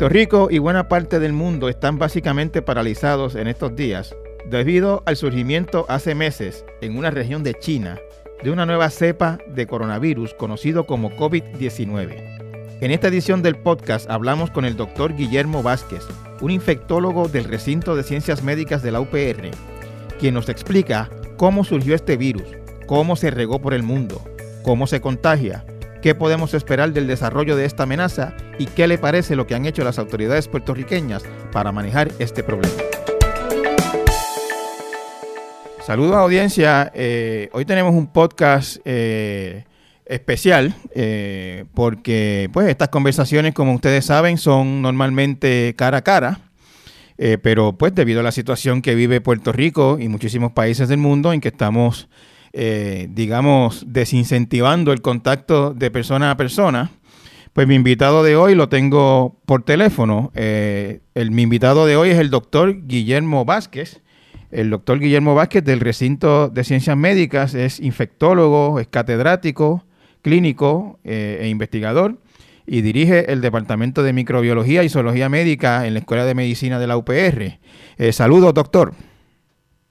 Puerto Rico y buena parte del mundo están básicamente paralizados en estos días debido al surgimiento hace meses en una región de China de una nueva cepa de coronavirus conocido como COVID-19. En esta edición del podcast hablamos con el doctor Guillermo Vázquez, un infectólogo del recinto de ciencias médicas de la UPR, quien nos explica cómo surgió este virus, cómo se regó por el mundo, cómo se contagia, qué podemos esperar del desarrollo de esta amenaza y qué le parece lo que han hecho las autoridades puertorriqueñas para manejar este problema. Saludos audiencia, eh, hoy tenemos un podcast eh, especial eh, porque pues estas conversaciones como ustedes saben son normalmente cara a cara, pero pues debido a la situación que vive Puerto Rico y muchísimos países del mundo en que estamos eh, digamos, desincentivando el contacto de persona a persona, pues mi invitado de hoy lo tengo por teléfono. Eh, el, mi invitado de hoy es el doctor Guillermo Vázquez. El doctor Guillermo Vázquez del recinto de ciencias médicas es infectólogo, es catedrático, clínico eh, e investigador y dirige el Departamento de Microbiología y Zoología Médica en la Escuela de Medicina de la UPR. saludos, doctor.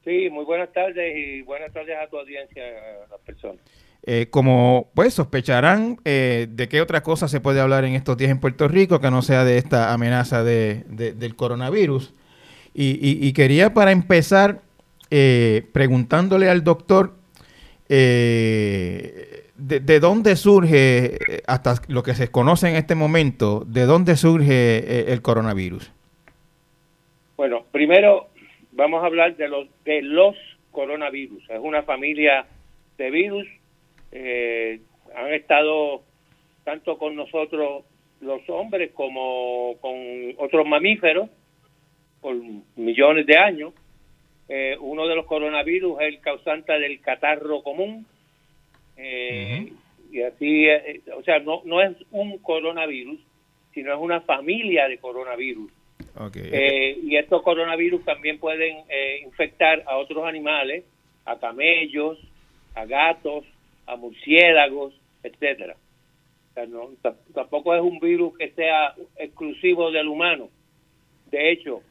Sí, muy buenas tardes y buenas tardes a tu audiencia, a las personas. Eh, como pues sospecharán, eh, ¿de qué otra cosa se puede hablar en estos días en Puerto Rico que no sea de esta amenaza de, del coronavirus? Y, quería para empezar eh, preguntándole al doctor de, de, dónde surge, hasta lo que se conoce en este momento, de dónde surge el coronavirus. Bueno, primero vamos a hablar de los, de los coronavirus. Es una familia de virus. Eh, han estado tanto con nosotros los hombres como con otros mamíferos por millones de años. Eh, uno de los coronavirus es el causante del catarro común. Eh, y así, o sea, no, no es un coronavirus, sino es una familia de coronavirus. Eh, y estos coronavirus también pueden eh, infectar a otros animales, a camellos, a gatos, a murciélagos, etcétera. tampoco es un virus que sea exclusivo del humano. De hecho,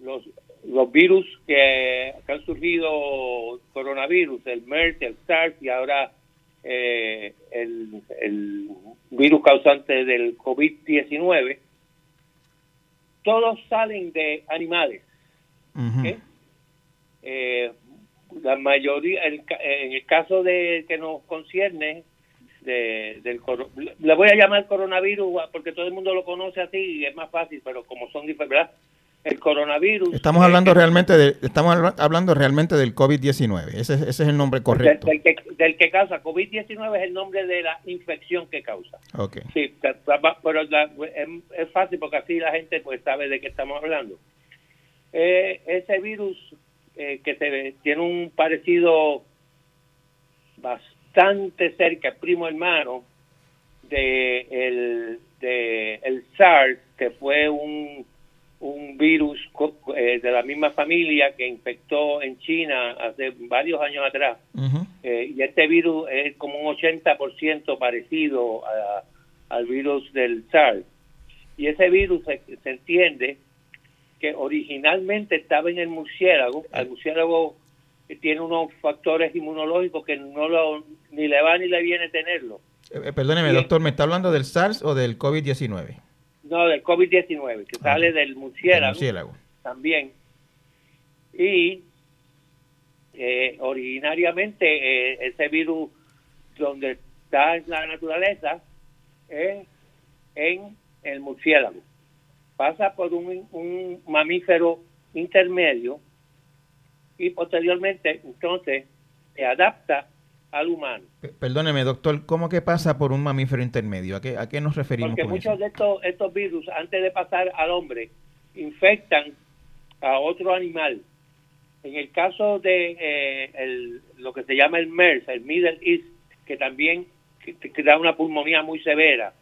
los, los virus que, han surgido, coronavirus, el MERS, el SARS y ahora eh, el virus causante del COVID-19, todos salen de animales. Eh, la mayoría, en el caso de que nos concierne, de, del le voy a llamar coronavirus porque todo el mundo lo conoce así y es más fácil, pero como son diferentes, el coronavirus. Estamos hablando realmente de, estamos hablando realmente del COVID-19. Ese, ese, es el nombre correcto. Del, que, causa. COVID-19 es el nombre de la infección que causa. Okay. Sí, pero es, fácil porque así la gente pues sabe de qué estamos hablando. Eh, ese virus eh, que se, tiene un parecido bastante cerca, primo hermano, de el, de el SARS, que fue un un virus eh, de la misma familia que infectó en China hace varios años atrás. Eh, y este virus es como un 80% parecido al virus del SARS. Y ese virus se, entiende que originalmente estaba en el murciélago. El murciélago tiene unos factores inmunológicos que no lo, ni le va ni le viene tenerlo. Eh, perdóneme, doctor, ¿me está hablando del SARS o del COVID-19? No, del COVID-19, que sale del murciélago, también. Y eh, originariamente eh, ese virus donde está en la naturaleza es en el murciélago. Pasa por un, un mamífero intermedio y posteriormente entonces se adapta al humano. Perdóneme, doctor, ¿cómo que pasa por un mamífero intermedio? ¿A qué, a qué nos referimos? Porque muchos de estos, estos virus, antes de pasar al hombre, infectan a otro animal. En el caso de eh, el, lo que se llama el MERS, el Middle East, que también que, da una pulmonía muy severa,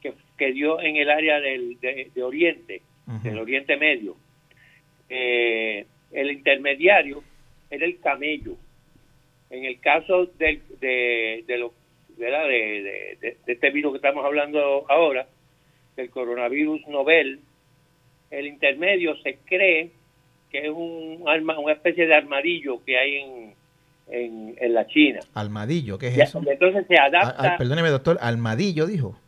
que, que, dio en el área del de, Oriente, del Oriente Medio. Eh, el intermediario era el camello en el caso de, de, de, lo, de, de, este virus que estamos hablando ahora, del coronavirus novel, el intermedio se cree que es un arma, una especie de armadillo que hay en, en, la China. ¿Armadillo? ¿Qué es eso? Entonces se adapta... perdóneme, doctor, ¿armadillo dijo?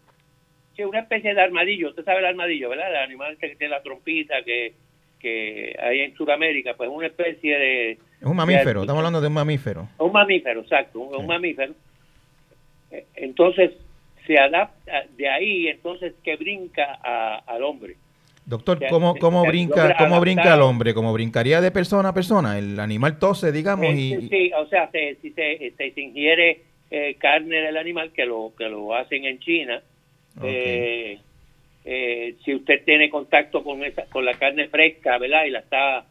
Sí, una especie de armadillo. Usted sabe el armadillo, ¿verdad? El animal que tiene la trompita que, que hay en Sudamérica, pues una especie de... Es un mamífero, estamos hablando de un mamífero. Un mamífero, exacto, un, mamífero. Eh, entonces se adapta de ahí, entonces que brinca al hombre. Doctor, ¿cómo, cómo brinca, cómo brinca el hombre? ¿Cómo brincaría de persona a persona? El animal tose, digamos, y... Sí, o sea, si se, se, ingiere eh, carne del animal, que lo, que lo hacen en China, eh, eh, si usted tiene contacto con esa, con la carne fresca, ¿verdad? Y la está,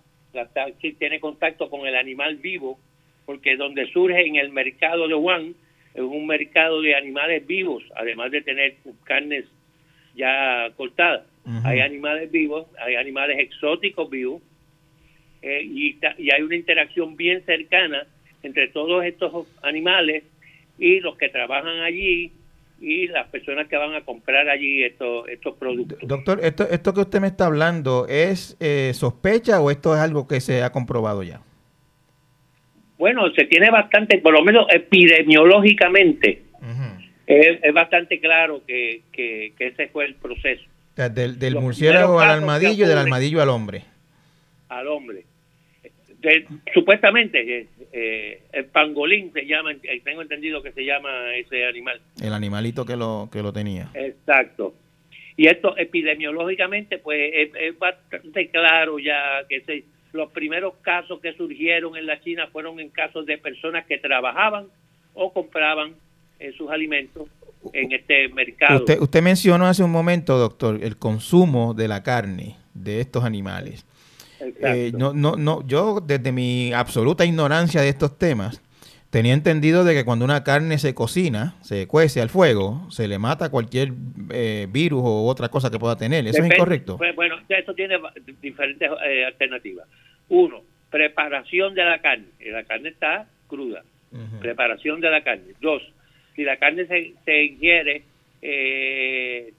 si tiene contacto con el animal vivo, porque donde surge en el mercado de Wuhan es un mercado de animales vivos, además de tener carnes ya cortadas. Hay animales vivos, hay animales exóticos vivos, eh, y, y hay una interacción bien cercana entre todos estos animales y los que trabajan allí y las personas que van a comprar allí estos, estos productos. Doctor, esto, esto que usted me está hablando, ¿es eh, sospecha o esto es algo que se ha comprobado ya? Bueno, se tiene bastante, por lo menos epidemiológicamente, es, bastante claro que, que, ese fue el proceso. del, murciélago al armadillo y del armadillo al hombre. Al hombre. Supuestamente eh, el pangolín se llama, eh, tengo entendido que se llama ese animal. El animalito que lo, que lo tenía. Exacto. Y esto epidemiológicamente, pues es, bastante claro ya que los primeros casos que surgieron en la China fueron en casos de personas que trabajaban o compraban eh, sus alimentos en este mercado. Usted, usted mencionó hace un momento, doctor, el consumo de la carne de estos animales. Eh, no, no, no, yo desde mi absoluta ignorancia de estos temas, tenía entendido de que cuando una carne se cocina, se cuece al fuego, se le mata cualquier eh, virus o otra cosa que pueda tener. ¿Eso es incorrecto? Pues, bueno, eso tiene diferentes eh, alternativas. Uno, preparación de la carne. La carne está cruda. Preparación de la carne. Dos, si la carne se, se ingiere eh,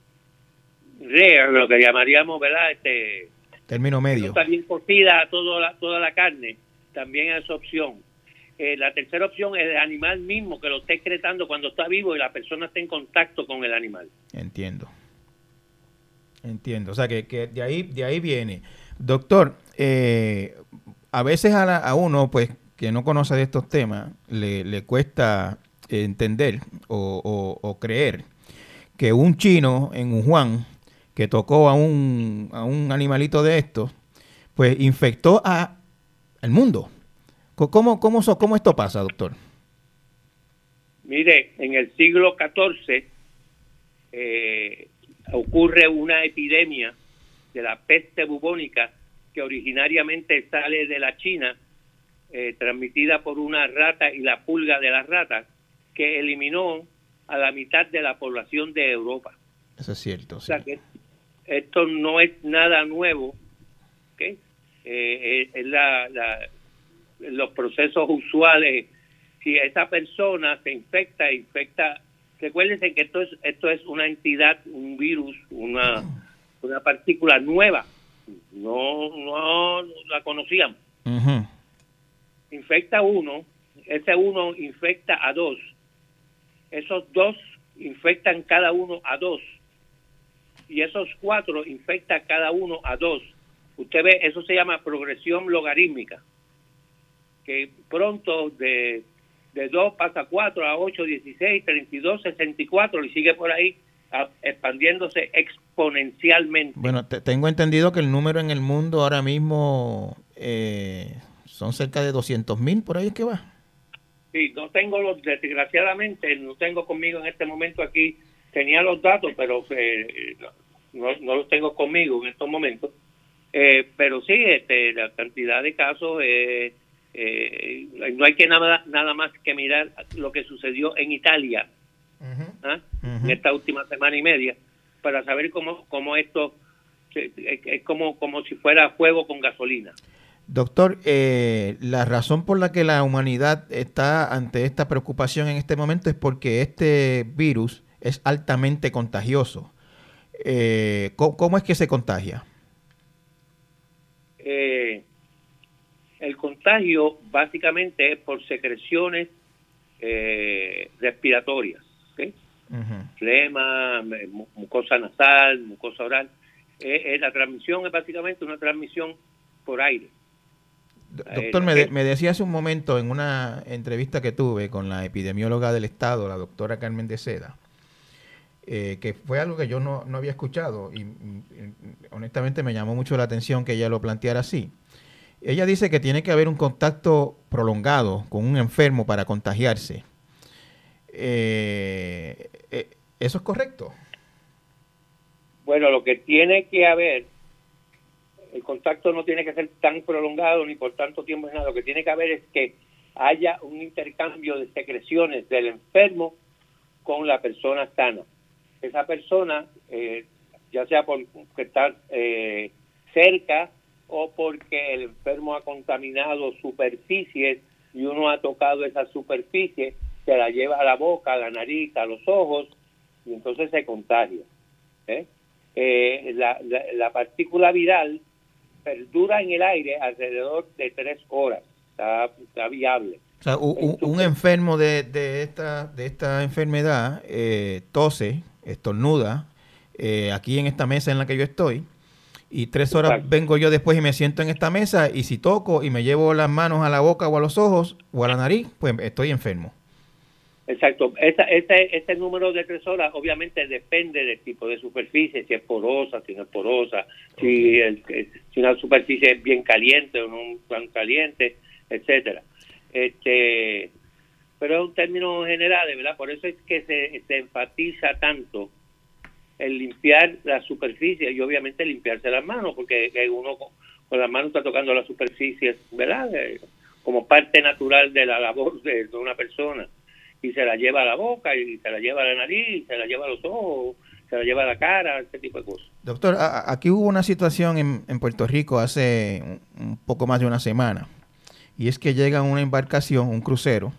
lo que llamaríamos, ¿verdad? Este, Término medio. está bien cocida toda la, toda la carne, también es opción. Eh, la tercera opción es el animal mismo que lo está excretando cuando está vivo y la persona está en contacto con el animal. Entiendo. Entiendo. O sea, que, de, ahí, de ahí viene. Doctor, eh, a veces a, uno, pues, que no conoce de estos temas, le, le cuesta entender o, o, creer que un chino en un Juan que tocó a un, a un animalito de estos, pues infectó a el mundo. ¿Cómo, cómo, cómo esto pasa, doctor? Mire, en el siglo XIV eh, ocurre una epidemia de la peste bubónica que originariamente sale de la China, eh, transmitida por una rata y la pulga de las ratas, que eliminó a la mitad de la población de Europa. Eso es cierto. O sea que esto no es nada nuevo, ¿okay? Eh, es la, los procesos usuales. Si esa persona se infecta, infecta, recuérdense que esto es, esto es una entidad, un virus, una, una partícula nueva. No, no la conocíamos. Infecta uno, ese uno infecta a dos. Esos dos infectan cada uno a dos y esos cuatro infecta cada uno a dos. Usted ve, eso se llama progresión logarítmica, que pronto de, de 2 pasa a 4, a 8, 16, 32, 64 y sigue por ahí expandiéndose exponencialmente. Bueno, tengo entendido que el número en el mundo ahora mismo eh, son cerca de 200 mil, por ahí es que va. Sí, no tengo los, desgraciadamente, no tengo conmigo en este momento aquí tenía los datos, pero eh, no, no, los tengo conmigo en estos momentos. Eh, pero sí, este, la cantidad de casos, eh, no hay que nada, nada más que mirar lo que sucedió en Italia ¿ah? en esta última semana y media para saber cómo, cómo esto es como, como si fuera fuego con gasolina. Doctor, la razón por la que la humanidad está ante esta preocupación en este momento es porque este virus es altamente contagioso. Eh, ¿cómo, es que se contagia? Eh, el contagio básicamente es por secreciones eh, respiratorias, ¿okay? flema, mucosa nasal, mucosa oral. la transmisión es básicamente una transmisión por aire. Doctor, me, me, decía hace un momento en una entrevista que tuve con la epidemióloga del Estado, la doctora Carmen de Seda, eh, que fue algo que yo no, había escuchado y, honestamente me llamó mucho la atención que ella lo planteara así. Ella dice que tiene que haber un contacto prolongado con un enfermo para contagiarse. Eh, eh, ¿Eso es correcto? Bueno, lo que tiene que haber el contacto no tiene que ser tan prolongado ni por tanto tiempo nada. Lo que tiene que haber es que haya un intercambio de secreciones del enfermo con la persona sana. Esa persona, eh, ya sea por estar eh, cerca o porque el enfermo ha contaminado superficies y uno ha tocado esa superficie, se la lleva a la boca, a la nariz, a los ojos y entonces se contagia. ¿eh? la, la partícula viral perdura en el aire alrededor de tres horas. Está, viable. O sea, un, enfermo de, de, esta, de esta enfermedad eh, tose, estornuda, eh, aquí en esta mesa en la que yo estoy, y tres horas vengo yo después y me siento en esta mesa, y si toco y me llevo las manos a la boca o a los ojos o a la nariz, pues estoy enfermo. Exacto. Esta, este, este número de tres horas obviamente depende del tipo de superficie, si es porosa, si no es porosa, si, el, si una superficie es bien caliente o no tan caliente, etcétera. Este, pero es un término general, ¿verdad? Por eso es que se, se enfatiza tanto el limpiar la superficie y obviamente limpiarse las manos, porque uno con, las manos está tocando la superficie, ¿verdad? Eh, como parte natural de la labor de una persona y se la lleva a la boca y se la lleva a la nariz, se la lleva a los ojos, se la lleva a la cara, ese tipo de cosas. Doctor, aquí hubo una situación en, en Puerto Rico hace un poco más de una semana y es que llega una embarcación, un crucero,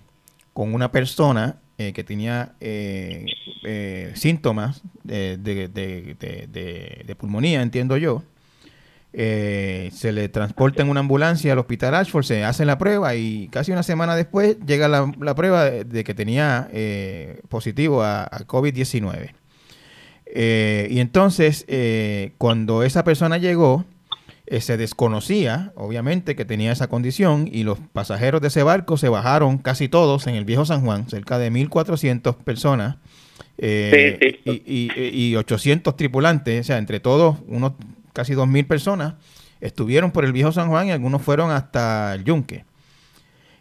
con una persona eh, que tenía eh, eh, síntomas de, de, de, de, pulmonía, entiendo yo, se le transporta en una ambulancia al hospital Ashford, se hace la prueba y casi una semana después llega la, prueba de, que tenía positivo a, COVID-19. Eh, y entonces, cuando esa persona llegó, se desconocía, obviamente, que tenía esa condición y los pasajeros de ese barco se bajaron casi todos en el viejo San Juan, cerca de 1.400 personas. Y, y, 800 tripulantes, o sea, entre todos unos casi 2.000 personas estuvieron por el viejo San Juan y algunos fueron hasta el Yunque.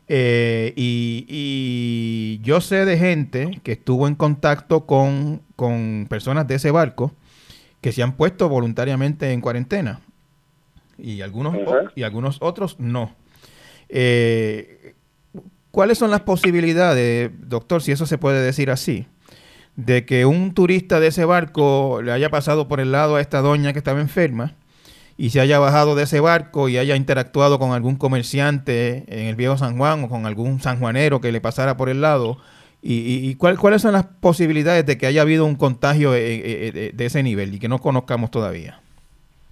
Eh, y, yo sé de gente que estuvo en contacto con, personas de ese barco que se han puesto voluntariamente en cuarentena y algunos, y algunos otros no. Eh, ¿Cuáles son las posibilidades, doctor, si eso se puede decir así, de que un turista de ese barco le haya pasado por el lado a esta doña que estaba enferma y se haya bajado de ese barco y haya interactuado con algún comerciante en el viejo San Juan o con algún sanjuanero que le pasara por el lado. ¿Y, y cuáles son las posibilidades de que haya habido un contagio eh, eh, eh, de, ese nivel y que no conozcamos todavía?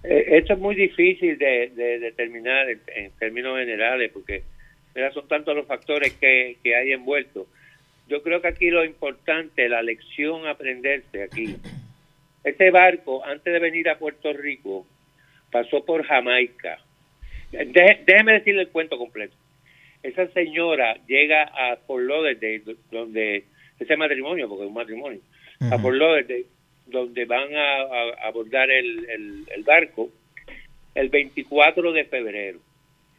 Esto es muy difícil de, determinar en, términos generales porque son tantos los factores que, que hay envueltos yo creo que aquí lo importante, la lección aprenderse aquí. Este barco, antes de venir a Puerto Rico, pasó por Jamaica. déjeme decirle el cuento completo. Esa señora llega a Fort Lauderdale, donde ese matrimonio, porque es un matrimonio, a Fort Lauderdale, donde van a, abordar el, el barco, el 24 de febrero.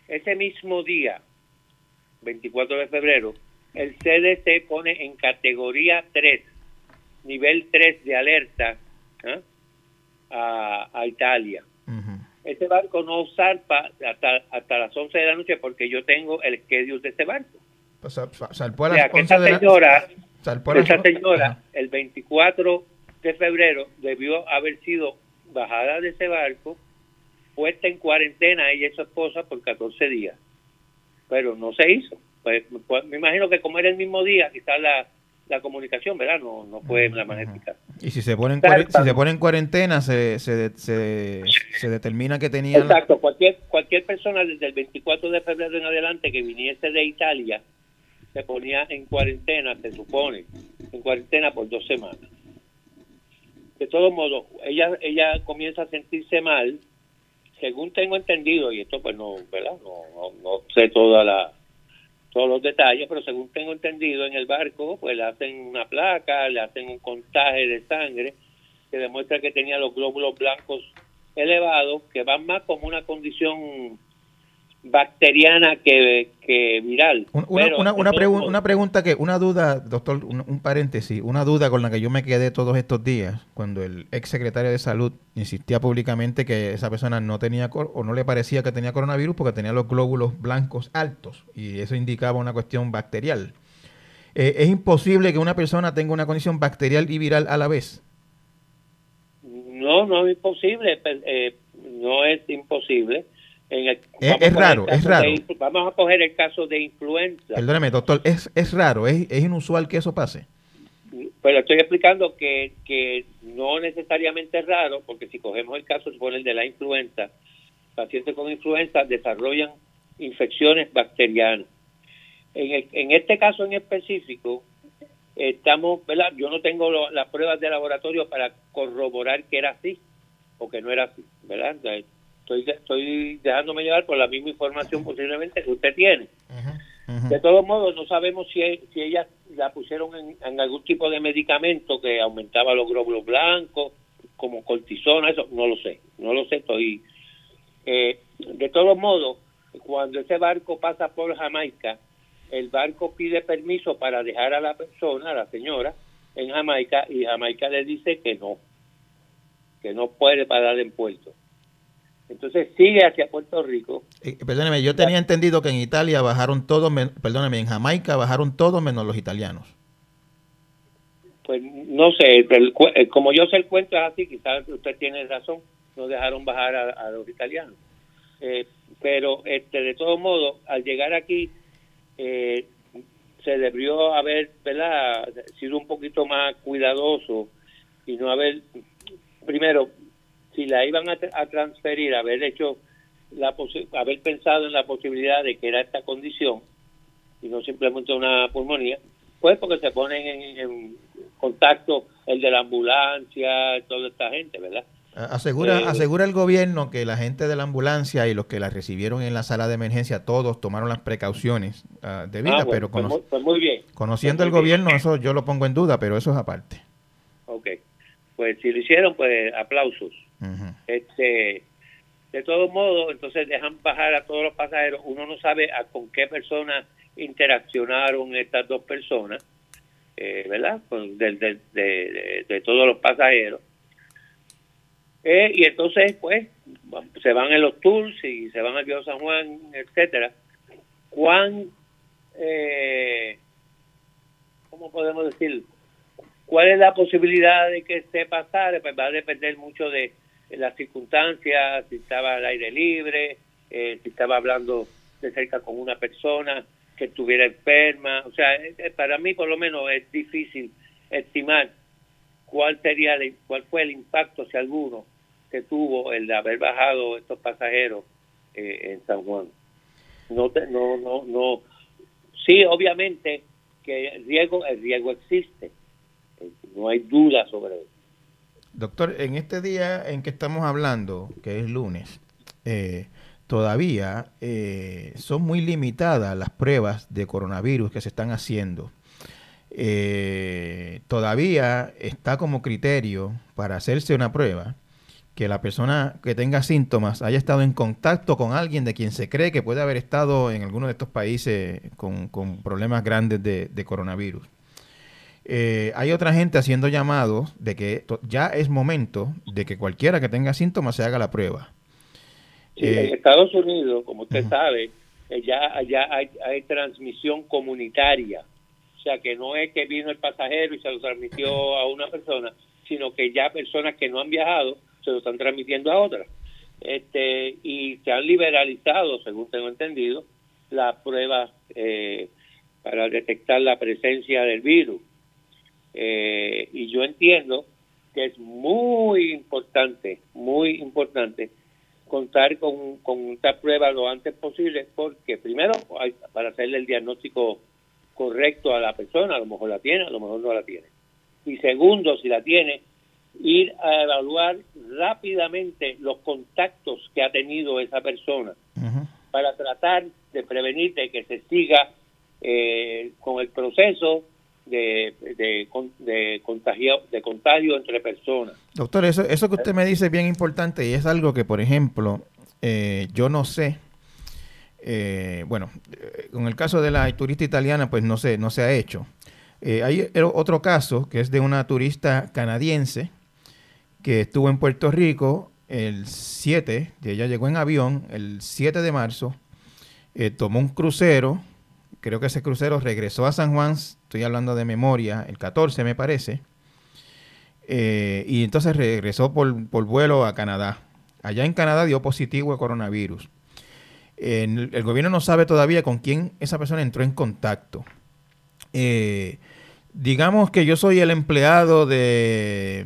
Ese mismo día, 24 de febrero, el CDC pone en categoría 3, nivel 3 de alerta ¿ah? a, Italia. Ese barco no zarpa hasta, hasta las 11 de la noche porque yo tengo el schedule de ese barco. Pues, a las señora, esa señora el 24 de febrero debió haber sido bajada de ese barco, puesta en cuarentena ella y su esposa por 14 días. Pero no se hizo. Pues, pues, me imagino que como era el mismo día, quizás la, la comunicación, ¿verdad? No, no fue la más eficaz. Y si se pone en, si se pone en cuarentena, se, se, se, se, determina que tenía... Exacto, cualquier, cualquier persona desde el 24 de febrero en adelante que viniese de Italia se ponía en cuarentena, se supone, en cuarentena por dos semanas. De todos modos, ella, ella comienza a sentirse mal, según tengo entendido, y esto pues no, ¿verdad? No, no, sé toda la, todos los detalles, pero según tengo entendido, en el barco pues le hacen una placa, le hacen un contagio de sangre que demuestra que tenía los glóbulos blancos elevados, que van más como una condición bacteriana que, que viral. Una, una, una, pregunta que, una duda, doctor, un, paréntesis, una duda con la que yo me quedé todos estos días, cuando el ex secretario de salud insistía públicamente que esa persona no tenía o no le parecía que tenía coronavirus porque tenía los glóbulos blancos altos y eso indicaba una cuestión bacterial. Eh, ¿Es imposible que una persona tenga una condición bacterial y viral a la vez? No, no es imposible, eh, no es imposible es, raro, es raro. vamos a coger el caso de influenza. Perdóneme, doctor, es, es raro, es, es inusual que eso pase. Le estoy explicando que, que no necesariamente es raro, porque si cogemos el caso el de la influenza, pacientes con influenza desarrollan infecciones bacterianas. En, en este caso en específico, estamos, ¿verdad? Yo no tengo las pruebas de laboratorio para corroborar que era así o que no era así, ¿verdad? Estoy, estoy dejándome llevar por la misma información posiblemente que usted tiene. De todos modos, no sabemos si, si ella la pusieron en, algún tipo de medicamento que aumentaba los glóbulos blancos, como cortisona, eso no lo sé, no lo sé, estoy... Eh, de todos modos, cuando ese barco pasa por Jamaica, el barco pide permiso para dejar a la persona, a la señora, en Jamaica, y Jamaica le dice que no, que no puede parar en puerto. Entonces sigue hacia Puerto Rico. Eh, perdóneme, yo tenía entendido que en Italia bajaron todos, perdóneme, en Jamaica bajaron todos menos los italianos. Pues no sé, eh, como yo sé el cuento es así, quizás usted tiene razón, no dejaron bajar a, los italianos. Eh, pero este, de todos modos, al llegar aquí, se debió haber ¿verdad? sido un poquito más cuidadoso y no haber, primero, si la iban a, transferir, haber hecho la haber pensado en la posibilidad de que era esta condición y no simplemente una pulmonía, pues porque se ponen en, contacto el de la ambulancia, toda esta gente, ¿verdad? Asegura, eh, asegura el gobierno que la gente de la ambulancia y los que la recibieron en la sala de emergencia, todos tomaron las precauciones uh, debidas, ah, pero pues pues muy, bien. conociendo pues el gobierno, eso yo lo pongo en duda, pero eso es aparte. Ok, pues si lo hicieron, pues aplausos este de todos modos, entonces dejan bajar a todos los pasajeros. Uno no sabe a con qué personas interaccionaron estas dos personas, eh, ¿verdad? de, todos los pasajeros. Eh, y entonces, pues, se van en los tours y se van al Río San Juan, etcétera. ¿Cuán, eh, cómo podemos decir? ¿Cuál es la posibilidad de que se pasara? Pues va a depender mucho de las circunstancias, si estaba al aire libre, eh, si estaba hablando de cerca con una persona que estuviera enferma. O sea, eh, eh, para mí por lo menos es difícil estimar cuál sería cuál fue el impacto, si alguno, que tuvo el de haber bajado estos pasajeros en San Juan. No, no, no, no. Sí, obviamente que el riesgo, el riesgo existe. No hay duda sobre eso. Doctor, en este día en que estamos hablando, que es lunes, eh, todavía eh, son muy limitadas las pruebas de coronavirus que se están haciendo. Eh, todavía está como criterio para hacerse una prueba que la persona que tenga síntomas haya estado en contacto con alguien de quien se cree que puede haber estado en alguno de estos países con, problemas grandes de coronavirus. Eh, hay otra gente haciendo llamados de que ya es momento de que cualquiera que tenga síntomas se haga la prueba. en eh, Estados Unidos, como usted sabe, eh, ya, hay, hay, transmisión comunitaria. O sea, que no es que vino el pasajero y se lo transmitió a una persona, sino que ya personas que no han viajado se lo están transmitiendo a otras. Este, y se han liberalizado, según tengo entendido, las pruebas para detectar la presencia del virus Eh, y yo entiendo que es muy importante, muy importante contar con, con esta prueba lo antes posible, porque primero, hay, para hacerle el diagnóstico correcto a la persona, a lo mejor la tiene, a lo mejor no la tiene. Y segundo, si la tiene, ir a evaluar rápidamente los contactos que ha tenido esa persona para tratar de prevenir de que se siga eh, con el proceso de, de, contagio, de contagio entre personas. Doctor, eso, eso que usted me dice es bien importante y es algo que, por ejemplo, eh, yo no sé. Eh, bueno, con el caso de la turista italiana, pues no sé, no se ha hecho. hay otro caso que es de una turista canadiense que estuvo en Puerto Rico el 7, ella llegó en avión el 7 de marzo, eh, tomó un crucero, creo que ese crucero regresó a San Juan, estoy hablando de memoria, el 14 me parece, eh, y entonces regresó por, vuelo a Canadá. Allá en Canadá dio positivo a coronavirus. el gobierno no sabe todavía con quién esa persona entró en contacto. Eh, digamos que yo soy el empleado de,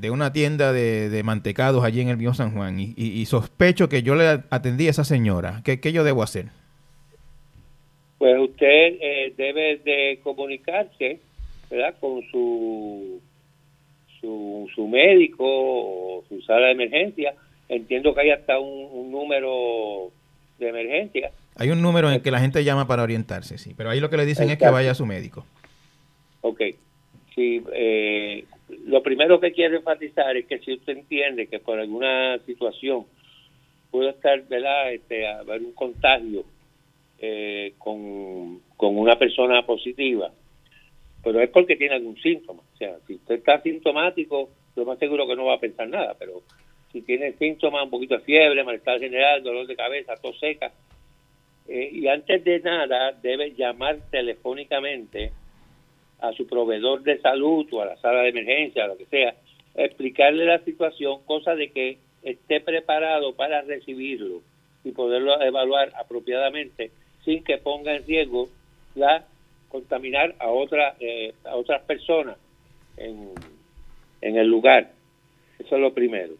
de, una tienda de, mantecados allí en el Viejo San Juan y, sospecho que yo le atendí a esa señora. ¿Qué, qué yo debo hacer? Pues usted eh, debe de comunicarse ¿verdad? con su, su, su médico o su sala de emergencia. Entiendo que hay hasta un, número de emergencia. Hay un número en que la gente llama para orientarse, sí, pero ahí lo que le dicen es que vaya a su médico. Ok. Sí, eh, lo primero que quiero enfatizar es que si usted entiende que por alguna situación puede estar, ¿verdad?, este, haber un contagio eh, con, con una persona positiva, pero es porque tiene algún síntoma. O sea, si usted está sintomático, lo más seguro que no va a pensar nada, pero si tiene síntomas, un poquito de fiebre, malestar general, dolor de cabeza, tos seca, eh, y antes de nada debe llamar telefónicamente a su proveedor de salud o a la sala de emergencia, lo que sea, explicarle la situación, cosa de que esté preparado para recibirlo y poderlo evaluar apropiadamente sin que ponga en riesgo la contaminar a otra eh, a otras personas en, en el lugar eso es lo primero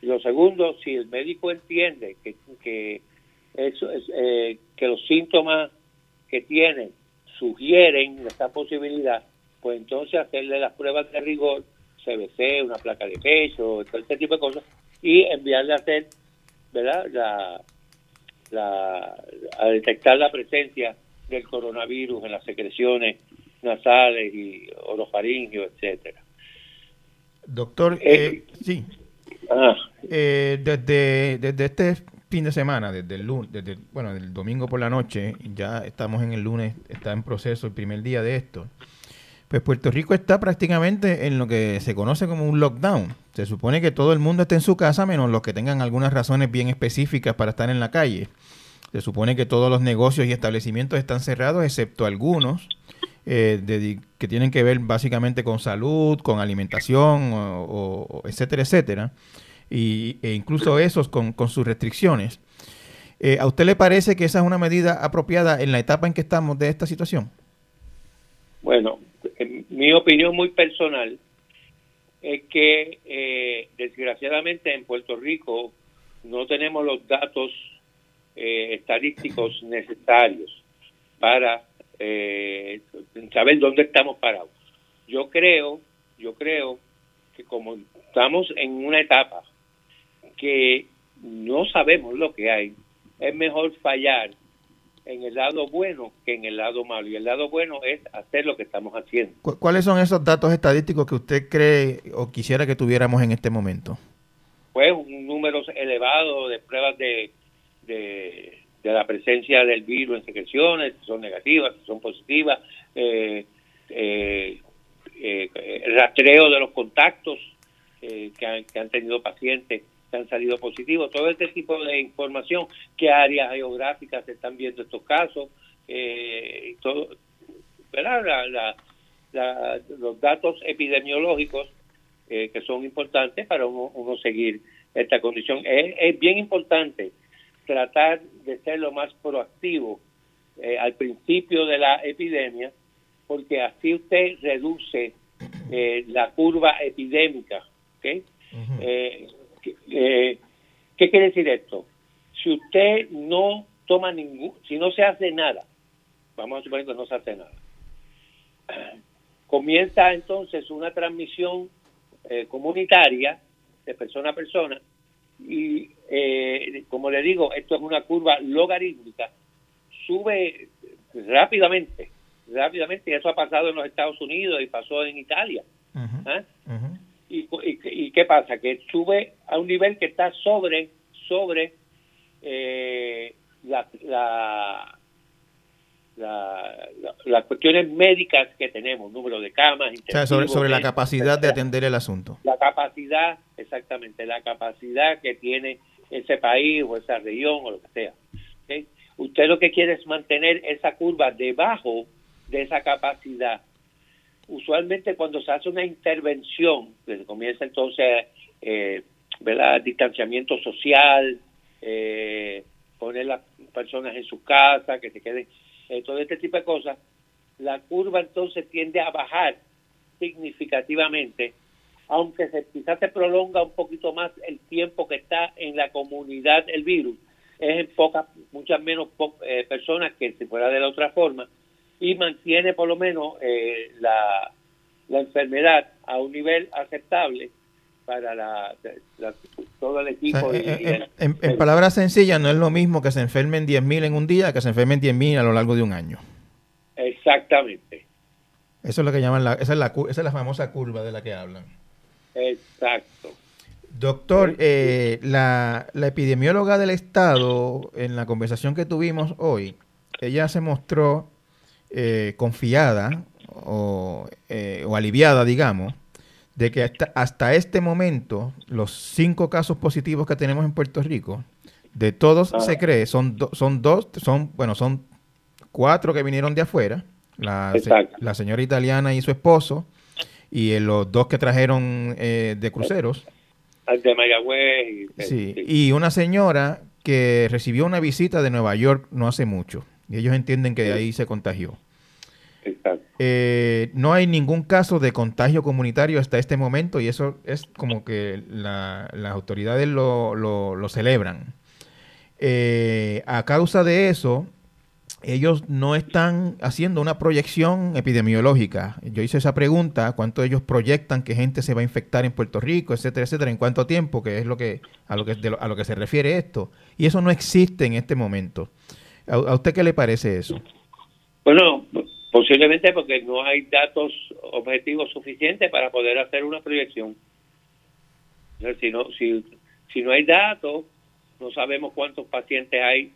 y lo segundo si el médico entiende que que eso es, eh, que los síntomas que tiene sugieren esta posibilidad, pues entonces hacerle las pruebas de rigor, CBC, una placa de pecho, todo este tipo de cosas, y enviarle a hacer, ¿verdad? La, la, a detectar la presencia del coronavirus en las secreciones nasales y orofaringios, etcétera. Doctor, eh, eh, sí. Ah. Eh, desde, desde este fin de semana, desde el lunes, desde, bueno, el domingo por la noche, ya estamos en el lunes, está en proceso el primer día de esto. Pues Puerto Rico está prácticamente en lo que se conoce como un lockdown. Se supone que todo el mundo está en su casa, menos los que tengan algunas razones bien específicas para estar en la calle. Se supone que todos los negocios y establecimientos están cerrados, excepto algunos eh, que tienen que ver básicamente con salud, con alimentación, etcétera, etcétera y, e incluso esos con, sus restricciones. Eh, ¿A usted le parece que esa es una medida apropiada en la etapa en que estamos de esta situación? Bueno, mi opinión muy personal es que eh, desgraciadamente en Puerto Rico no tenemos los datos eh, estadísticos necesarios para saber dónde estamos parados. Yo creo, yo creo que como estamos en una etapa que no sabemos lo que hay, es mejor fallar en el lado bueno que en el lado malo. Y el lado bueno es hacer lo que estamos haciendo. ¿Cuáles son esos datos estadísticos que usted cree o quisiera que tuviéramos en este momento? Pues un número elevado de pruebas de, de, la presencia del virus en secreciones, si son negativas, si son positivas, eh, eh, eh rastreo de los contactos eh, que, han, que han tenido pacientes han salido positivos, todo este tipo de información, qué áreas geográficas se están viendo estos casos, eh, todo, ¿verdad? los datos epidemiológicos eh, que son importantes para uno, seguir esta condición. Es, es, bien importante tratar de ser lo más proactivo eh, al principio de la epidemia, porque así usted reduce eh, la curva epidémica. ¿okay? Eh, ¿Qué quiere decir esto? Si usted no toma ningún, si no se hace nada, vamos a suponer que no se hace nada, comienza entonces una transmisión comunitaria de persona a persona y como le digo, esto es una curva logarítmica, sube rápidamente, rápidamente, y eso ha pasado en los Estados Unidos y pasó en Italia. ¿ah? Y, qué pasa? Que sube a un nivel que está sobre, sobre eh, la, la, las cuestiones médicas que tenemos, número de camas. sobre, sobre la capacidad de atender el asunto. La capacidad, exactamente, la capacidad que tiene ese país o esa región o lo que sea. Usted lo que quiere es mantener esa curva debajo de esa capacidad. Usualmente cuando se hace una intervención, se comienza entonces, eh, ¿verdad? Distanciamiento social, eh, poner las personas en su casa, que se queden, eh, todo este tipo de cosas, la curva entonces tiende a bajar significativamente, aunque se, quizás se prolonga un poquito más el tiempo que está en la comunidad el virus, es en pocas, muchas menos eh, personas que si fuera de la otra forma, y mantiene por lo menos eh, la, la enfermedad a un nivel aceptable para la, todo el equipo. Eh, en, palabras sencillas, no es lo mismo que se enfermen 10.000 en un día que se enfermen 10.000 a lo largo de un año. Exactamente. Eso es lo que llaman la, esa es la, esa es la famosa curva de la que hablan. Exacto. Doctor, eh, la, epidemióloga del Estado, en la conversación que tuvimos hoy, ella se mostró eh, confiada eh, o, aliviada, digamos, de que hasta, hasta, este momento los cinco casos positivos que tenemos en Puerto Rico, de todos ah. se cree, son, son dos, son, bueno, son cuatro que vinieron de afuera, la, la señora italiana y su esposo, y los dos que trajeron de cruceros de Mayagüez. Y, sí, y una señora que recibió una visita de Nueva York no hace mucho. Ellos entienden que de ahí se contagió. Exacto. Eh, no hay ningún caso de contagio comunitario hasta este momento y eso es como que las autoridades lo, lo, celebran. Eh, a causa de eso, ellos no están haciendo una proyección epidemiológica. Yo hice esa pregunta, cuánto ellos proyectan que gente se va a infectar en Puerto Rico, etcétera, etcétera, en cuánto tiempo, que es lo que a lo que se refiere esto. Y eso no existe en este momento. ¿A, usted qué le parece eso? Bueno, posiblemente porque no hay datos objetivos suficientes para poder hacer una proyección. si no si si no hay datos, no sabemos cuántos pacientes hay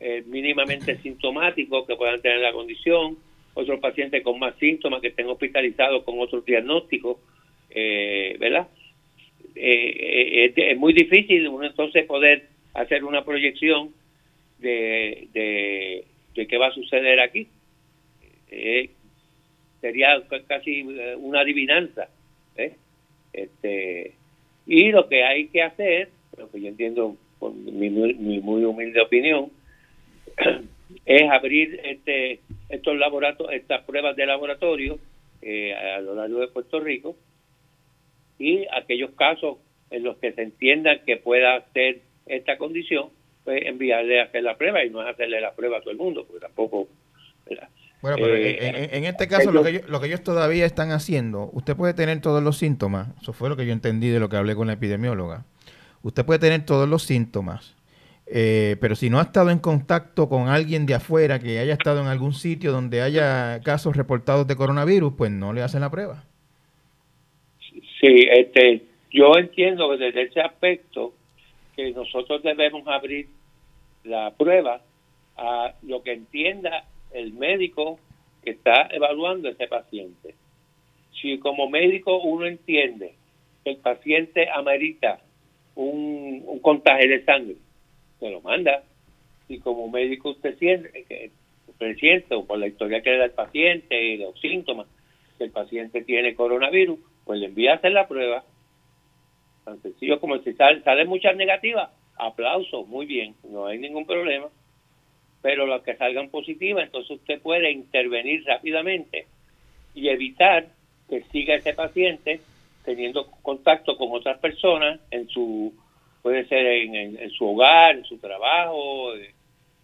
eh, mínimamente sintomáticos que puedan tener la condición, otros pacientes con más síntomas que estén hospitalizados con otros diagnósticos, eh, ¿verdad? Eh, es, muy difícil uno entonces poder hacer una proyección de, de, qué va a suceder aquí. sería casi una adivinanza. Este, y lo que hay que hacer, lo que yo entiendo con mi muy humilde opinión, es abrir este estos laboratorios, estas pruebas de laboratorio eh, a lo largo de Puerto Rico y aquellos casos en los que se entienda que pueda ser esta condición, pues enviarle a hacer la prueba y no es hacerle la prueba a todo el mundo, porque tampoco... Bueno, pero eh, en, este caso lo que, ellos, lo que ellos todavía están haciendo, usted puede tener todos los síntomas, eso fue lo que yo entendí de lo que hablé con la epidemióloga, usted puede tener todos los síntomas, eh, pero si no ha estado en contacto con alguien de afuera que haya estado en algún sitio donde haya casos reportados de coronavirus, pues no le hacen la prueba. Sí, este, yo entiendo que desde ese aspecto que nosotros debemos abrir la prueba a lo que entienda el médico que está evaluando ese paciente. Si como médico uno entiende que el paciente amerita un, un contagio de sangre, se lo manda. Y como médico usted siente, que usted siente, o por la historia que le da el paciente y los síntomas, que el paciente tiene coronavirus, pues le envía a hacer la prueba. Tan sencillo como si sale, salen muchas negativas, aplauso, muy bien, no hay ningún problema. Pero las que salgan positivas, entonces usted puede intervenir rápidamente y evitar que siga ese paciente teniendo contacto con otras personas en su puede ser en, su hogar, en su trabajo,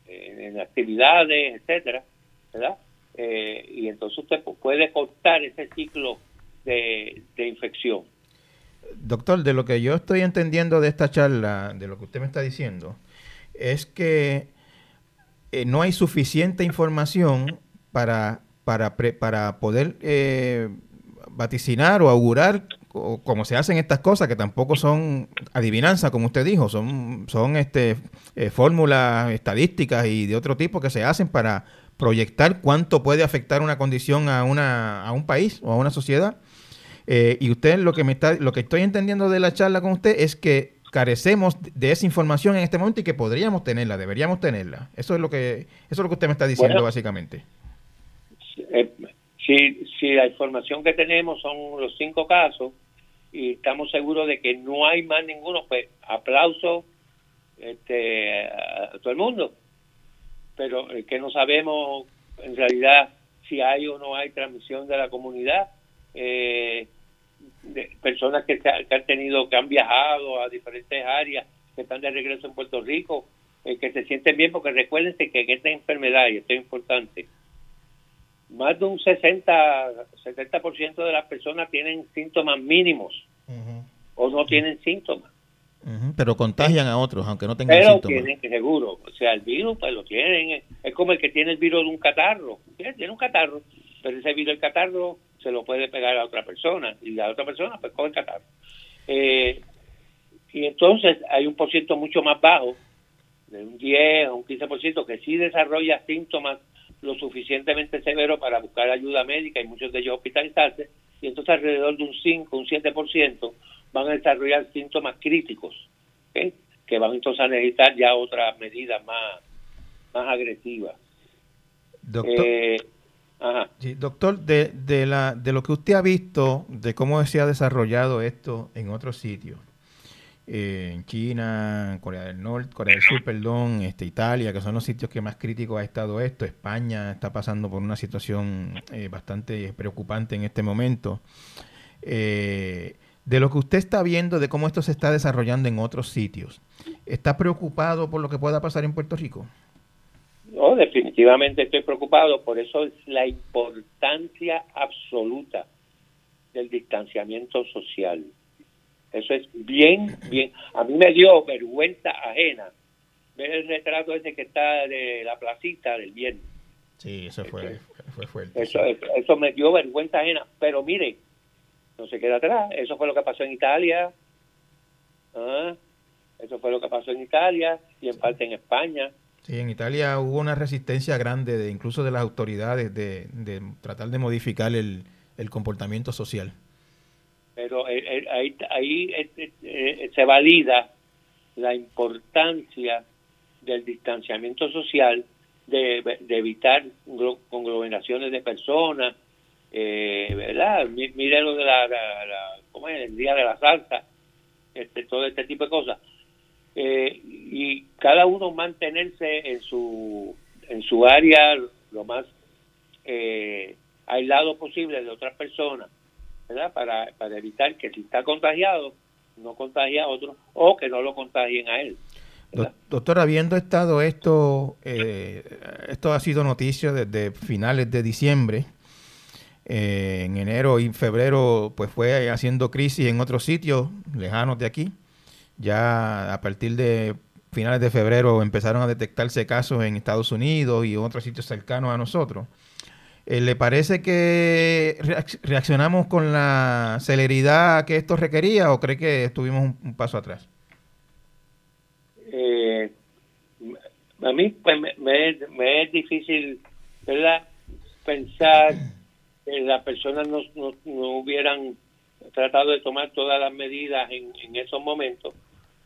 en, actividades, etcétera, ¿verdad? Eh, y entonces usted puede cortar ese ciclo de, infección. Doctor, de lo que yo estoy entendiendo de esta charla, de lo que usted me está diciendo, es que eh, no hay suficiente información para, para, para poder eh, vaticinar o augurar como se hacen estas cosas que tampoco son adivinanza, como usted dijo, son, son este, eh, fórmulas estadísticas y de otro tipo que se hacen para proyectar cuánto puede afectar una condición a, una, a un país o a una sociedad. Eh, y usted lo que me está, lo que estoy entendiendo de la charla con usted es que carecemos de esa información en este momento y que podríamos tenerla, deberíamos tenerla. Eso es lo que, eso es lo que usted me está diciendo básicamente. Eh, si, si la información que tenemos son los cinco casos, y estamos seguros de que no hay más ninguno, pues aplauso este, a, todo el mundo. Pero es que no sabemos en realidad si hay o no hay transmisión de la comunidad. Eh, personas que, que, han tenido, que han viajado a diferentes áreas, que están de regreso en Puerto Rico, eh, que se sienten bien, porque recuérdense que en esta enfermedad, y esto es importante, más de un 60, 70% de las personas tienen síntomas mínimos o no tienen síntomas. Pero contagian a otros, aunque no tengan síntomas. Pero tienen, seguro. O sea, el virus, pues lo tienen. Es como el que tiene el virus de un catarro. Tiene un catarro, pero ese virus del catarro se lo puede pegar a otra persona. Y la otra persona, pues coge el catarro. Eh, y entonces hay un por ciento mucho más bajo, de un 10 o un 15%, que sí desarrolla síntomas lo suficientemente severo para buscar ayuda médica y muchos de ellos hospitalizarse, y entonces alrededor de un 5, un 7% van a desarrollar síntomas críticos, que van entonces a necesitar ya otras medidas más, más agresivas. Doctor, eh, doctor de, de, la, de lo que usted ha visto, de cómo se ha desarrollado esto en otros sitios, en China, Corea del Norte, Corea del Sur, perdón, este, Italia, que son los sitios que más críticos ha estado esto. España está pasando por una situación eh, bastante preocupante en este momento. Eh, de lo que usted está viendo, de cómo esto se está desarrollando en otros sitios, ¿está preocupado por lo que pueda pasar en Puerto Rico? No, definitivamente estoy preocupado. Por eso es la importancia absoluta del distanciamiento social eso es bien, bien. A mí me dio vergüenza ajena ver el retrato ese que está de la placita del viernes. Sí, eso fue, fue fuerte. Eso, eso, me dio vergüenza ajena. Pero mire, no se queda atrás. Eso fue lo que pasó en Italia. ¿Ah? Eso fue lo que pasó en Italia y en parte en España. Sí, en Italia hubo una resistencia grande, de, incluso de las autoridades, de, de tratar de modificar el, comportamiento social pero eh, eh, ahí, eh, se valida la importancia del distanciamiento social, de, evitar conglomeraciones de personas, ¿verdad? Mire lo de la, ¿cómo es? El día de la salsa, este, todo este tipo de cosas. Uno mantenerse en su, en su área lo más aislado posible de otras personas para, para evitar que si está contagiado, no contagie a otro o que no lo contagien a él. Doctor, habiendo estado esto, eh, esto ha sido noticia desde finales de diciembre. Eh, en enero y febrero, pues fue haciendo crisis en otros sitios lejanos de aquí. Ya a partir de finales de febrero empezaron a detectarse casos en Estados Unidos y otros sitios cercanos a nosotros. Eh, ¿Le parece que reaccionamos con la celeridad que esto requería o cree que estuvimos un, paso atrás? Eh, a mí pues, me, es difícil ¿verdad? pensar que las personas no, no, hubieran tratado de tomar todas las medidas en esos momentos.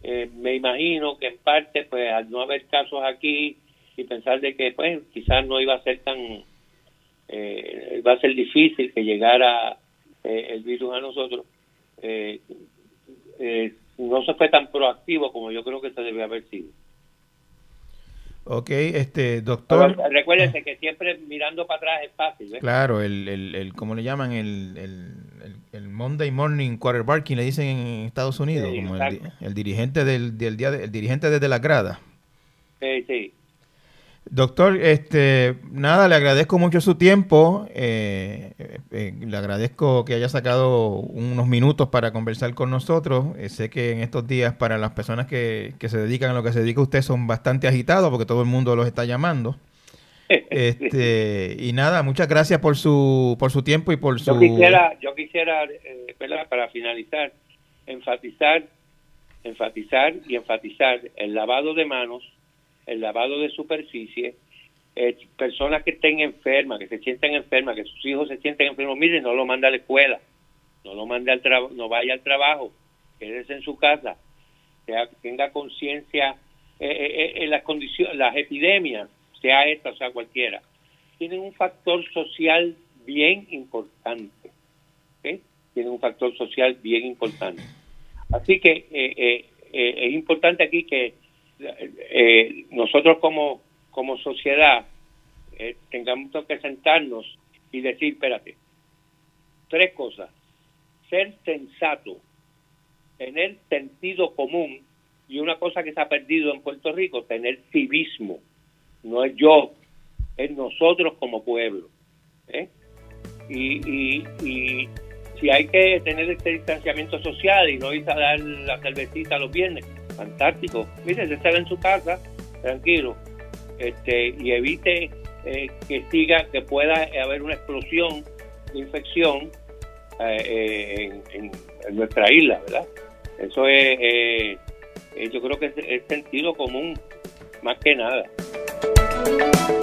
Eh, me imagino que en parte, pues al no haber casos aquí y pensar de que pues quizás no iba a ser tan eh, va a ser difícil que llegara eh, el virus a nosotros. Eh, no se fue tan proactivo como yo creo que se debe haber sido. Ok, este, doctor. recuérdense que siempre mirando para atrás es fácil. Claro, el, el, el, ¿cómo le llaman? El, el el Monday Morning Quarterbacking, le dicen en Estados Unidos, como el, dirigente del, día, el dirigente desde la grada. Sí, sí. Doctor, este, nada, le agradezco mucho su tiempo. Eh, eh, le agradezco que haya sacado unos minutos para conversar con nosotros. Eh, sé que en estos días para las personas que, que, se dedican a lo que se dedica usted son bastante agitados porque todo el mundo los está llamando. Este, y nada, muchas gracias por su, por su tiempo y por su... Yo quisiera, yo quisiera para finalizar, enfatizar, enfatizar y enfatizar el lavado de manos el lavado de superficie, eh, personas que estén enfermas, que se sienten enfermas, que sus hijos se sienten enfermos, miren, no lo manda a la escuela, no lo mande al trabajo, no vaya al trabajo, quédese en su casa, sea, tenga conciencia eh, eh, en las condiciones, las epidemias, sea esta sea cualquiera, tienen un factor social bien importante, tienen un factor social bien importante. Así que es importante aquí que eh, nosotros como, como sociedad eh, tengamos que sentarnos y decir, espérate, tres cosas. Ser sensato, tener sentido común y una cosa que se ha perdido en Puerto Rico, tener civismo. No es yo, es nosotros como pueblo. ¿eh? Y, y, si hay que tener este distanciamiento social y no ir a dar la cervecita los viernes, fantástico. Mire, estar en su casa, tranquilo, este, y evite eh, que siga, que pueda haber una explosión de infección eh, eh, en, nuestra isla, ¿verdad? Eso es, yo creo que es sentido común, más que nada. you